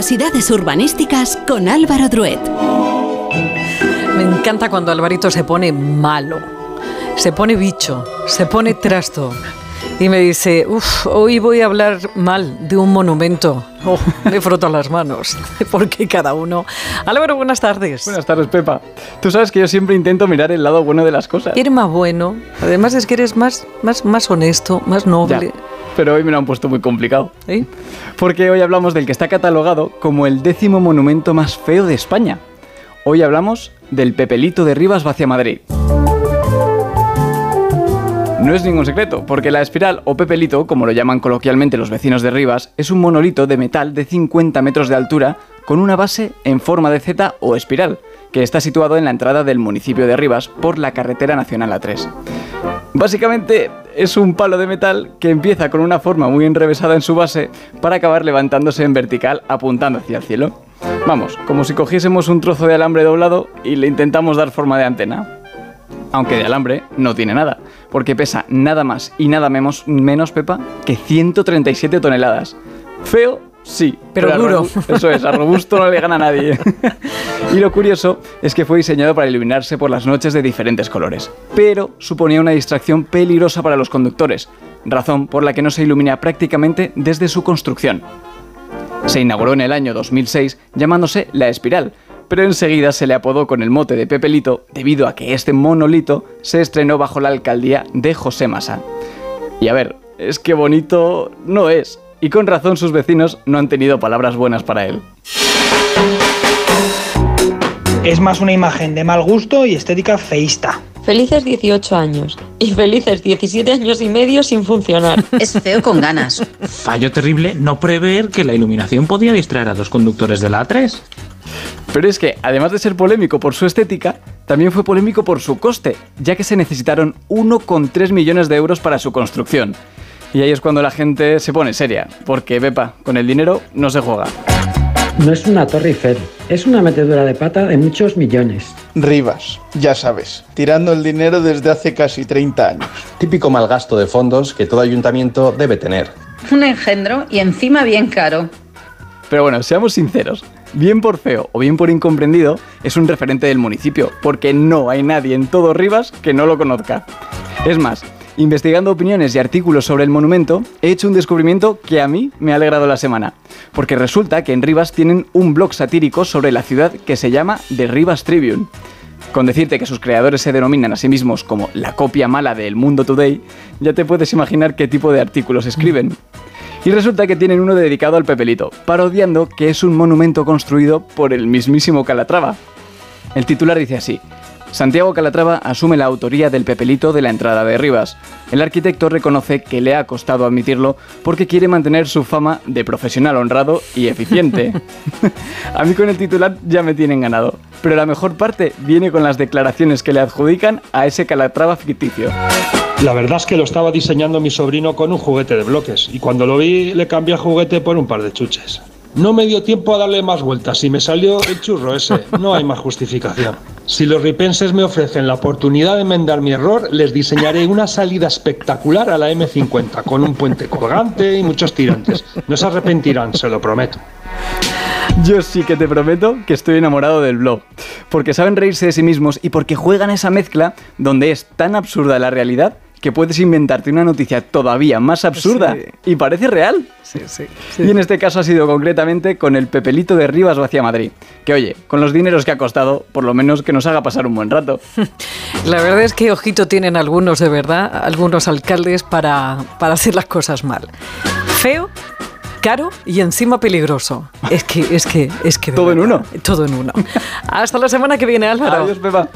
Curiosidades urbanísticas con Álvaro Druet. Me encanta cuando Alvarito se pone malo, se pone bicho, se pone trasto. Y me dice, uff, hoy voy a hablar mal de un monumento. Oh, me froto las manos, porque cada uno... Álvaro, buenas tardes. Buenas tardes, Pepa. Tú sabes que yo siempre intento mirar el lado bueno de las cosas. Eres más bueno, además es que eres más, más, más honesto, más noble. Ya, pero hoy me lo han puesto muy complicado. ¿Eh? Porque hoy hablamos del que está catalogado como el décimo monumento más feo de España. Hoy hablamos del Pepelito de Rivas hacia Madrid. No es ningún secreto, porque la espiral o pepelito, como lo llaman coloquialmente los vecinos de Rivas, es un monolito de metal de 50 metros de altura con una base en forma de Z o espiral, que está situado en la entrada del municipio de Rivas por la carretera nacional A3. Básicamente es un palo de metal que empieza con una forma muy enrevesada en su base para acabar levantándose en vertical apuntando hacia el cielo. Vamos, como si cogiésemos un trozo de alambre doblado y le intentamos dar forma de antena. Aunque de alambre no tiene nada, porque pesa nada más y nada menos, menos Pepa, que 137 toneladas. Feo, sí, Pero a duro. Eso es, a robusto no le gana a nadie. y lo curioso es que fue diseñado para iluminarse por las noches de diferentes colores, pero suponía una distracción peligrosa para los conductores, razón por la que no se ilumina prácticamente desde su construcción. Se inauguró en el año 2006 llamándose La Espiral, pero enseguida se le apodó con el mote de Pepelito debido a que este monolito se estrenó bajo la alcaldía de José Massa. Y a ver, es que bonito no es, y con razón sus vecinos no han tenido palabras buenas para él. Es más una imagen de mal gusto y estética feísta. Felices 18 años y felices 17 años y medio sin funcionar. Es feo con ganas. Fallo terrible no prever que la iluminación podía distraer a los conductores de la A3. Pero es que, además de ser polémico por su estética, también fue polémico por su coste, ya que se necesitaron 1,3 millones de euros para su construcción. Y ahí es cuando la gente se pone seria, porque, Pepa, con el dinero no se juega. No es una torre Eiffel, es una metedura de pata de muchos millones. Rivas, ya sabes, tirando el dinero desde hace casi 30 años. Típico mal gasto de fondos que todo ayuntamiento debe tener. Un engendro y encima bien caro. Pero bueno, seamos sinceros, bien por feo o bien por incomprendido, es un referente del municipio, porque no hay nadie en todo Rivas que no lo conozca. Es más, investigando opiniones y artículos sobre el monumento, he hecho un descubrimiento que a mí me ha alegrado la semana. Porque resulta que en Rivas tienen un blog satírico sobre la ciudad que se llama The Rivas Tribune. Con decirte que sus creadores se denominan a sí mismos como la copia mala del Mundo Today, ya te puedes imaginar qué tipo de artículos escriben. Y resulta que tienen uno dedicado al Pepelito, parodiando que es un monumento construido por el mismísimo Calatrava. El titular dice así. Santiago Calatrava asume la autoría del Pepelito de la entrada de Rivas. El arquitecto reconoce que le ha costado admitirlo porque quiere mantener su fama de profesional honrado y eficiente. a mí con el titular ya me tienen ganado, pero la mejor parte viene con las declaraciones que le adjudican a ese Calatrava ficticio. La verdad es que lo estaba diseñando mi sobrino con un juguete de bloques y cuando lo vi le cambié el juguete por un par de chuches. No me dio tiempo a darle más vueltas y me salió el churro ese. No hay más justificación. Si los ripenses me ofrecen la oportunidad de enmendar mi error, les diseñaré una salida espectacular a la M50 con un puente colgante y muchos tirantes. No se arrepentirán, se lo prometo. Yo sí que te prometo que estoy enamorado del blog, porque saben reírse de sí mismos y porque juegan esa mezcla donde es tan absurda la realidad que puedes inventarte una noticia todavía más absurda Sí. y parece real. Sí, sí. Y en este caso ha sido concretamente con el Pepelito de Rivas hacia Madrid, que oye, con los dineros que ha costado, por lo menos que nos haga pasar un buen rato. La verdad es que ojito tienen algunos, de verdad, algunos alcaldes para, para hacer las cosas mal. Feo, caro y encima peligroso. Es que, es que, es que... Todo en uno. Todo en uno. Hasta la semana que viene, Álvaro. Adiós, Pepa.